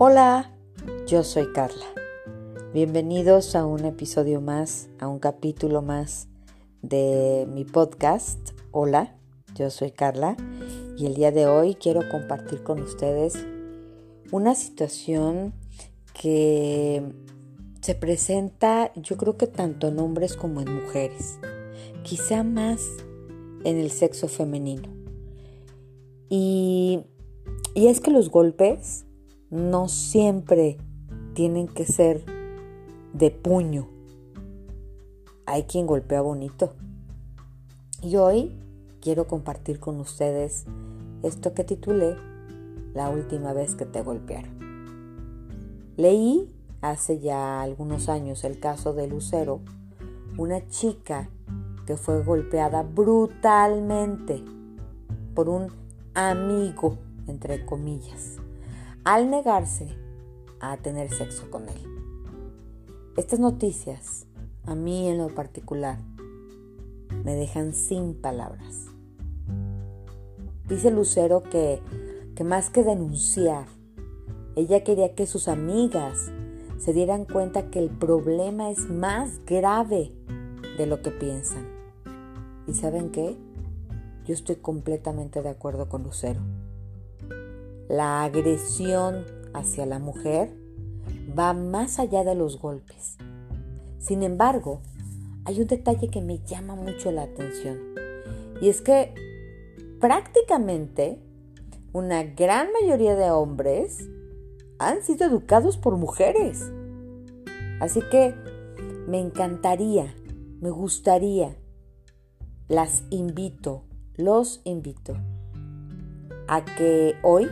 Hola, yo soy Carla. Bienvenidos a un episodio más, a un capítulo más de mi podcast. Hola, yo soy Carla y el día de hoy quiero compartir con ustedes una situación que se presenta yo creo que tanto en hombres como en mujeres, quizá más en el sexo femenino. Y, y es que los golpes no siempre tienen que ser de puño. Hay quien golpea bonito. Y hoy quiero compartir con ustedes esto que titulé La última vez que te golpearon. Leí hace ya algunos años el caso de Lucero, una chica que fue golpeada brutalmente por un amigo, entre comillas al negarse a tener sexo con él. Estas noticias, a mí en lo particular, me dejan sin palabras. Dice Lucero que, que más que denunciar, ella quería que sus amigas se dieran cuenta que el problema es más grave de lo que piensan. ¿Y saben qué? Yo estoy completamente de acuerdo con Lucero la agresión hacia la mujer va más allá de los golpes. Sin embargo, hay un detalle que me llama mucho la atención y es que prácticamente una gran mayoría de hombres han sido educados por mujeres. Así que me encantaría, me gustaría, las invito, los invito a que hoy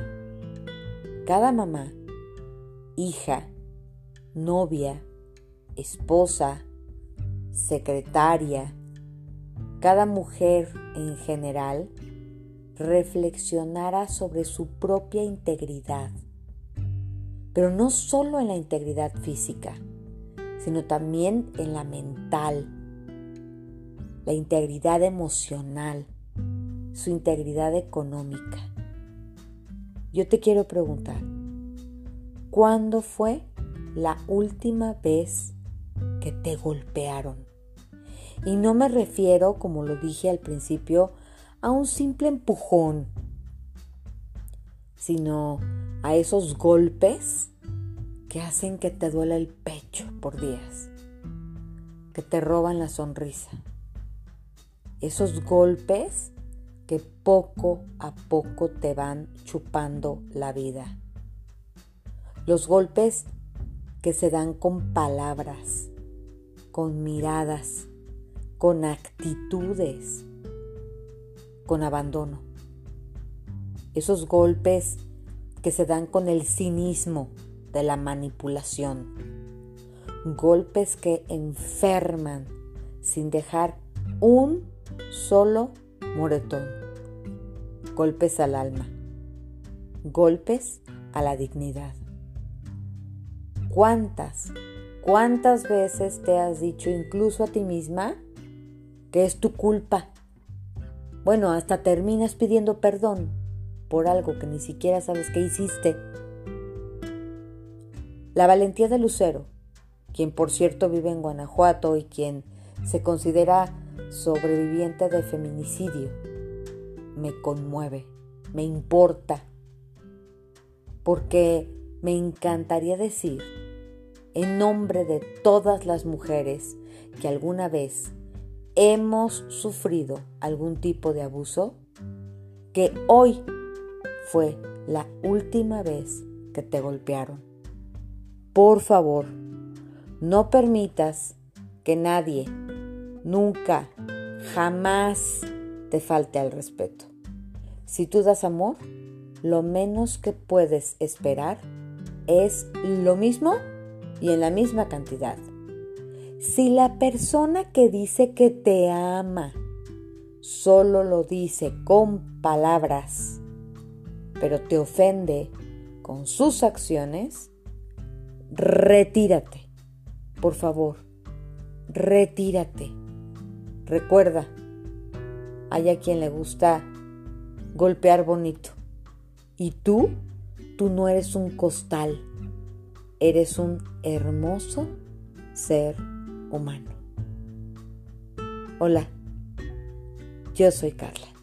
cada mamá, hija, novia, esposa, secretaria, cada mujer en general reflexionara sobre su propia integridad, pero no solo en la integridad física, sino también en la mental, la integridad emocional, su integridad económica. Yo te quiero preguntar, ¿cuándo fue la última vez que te golpearon? Y no me refiero, como lo dije al principio, a un simple empujón, sino a esos golpes que hacen que te duela el pecho por días, que te roban la sonrisa. Esos golpes que poco a poco te van chupando la vida. Los golpes que se dan con palabras, con miradas, con actitudes, con abandono. Esos golpes que se dan con el cinismo de la manipulación. Golpes que enferman sin dejar un solo moretón, golpes al alma, golpes a la dignidad. ¿Cuántas, cuántas veces te has dicho incluso a ti misma que es tu culpa? Bueno, hasta terminas pidiendo perdón por algo que ni siquiera sabes que hiciste. La valentía de Lucero, quien por cierto vive en Guanajuato y quien se considera sobreviviente de feminicidio, me conmueve, me importa, porque me encantaría decir, en nombre de todas las mujeres que alguna vez hemos sufrido algún tipo de abuso, que hoy fue la última vez que te golpearon. Por favor, no permitas que nadie Nunca, jamás te falte al respeto. Si tú das amor, lo menos que puedes esperar es lo mismo y en la misma cantidad. Si la persona que dice que te ama solo lo dice con palabras, pero te ofende con sus acciones, retírate. Por favor, retírate. Recuerda, hay a quien le gusta golpear bonito. Y tú, tú no eres un costal eres un hermoso ser humano. Hola, yo soy Carla.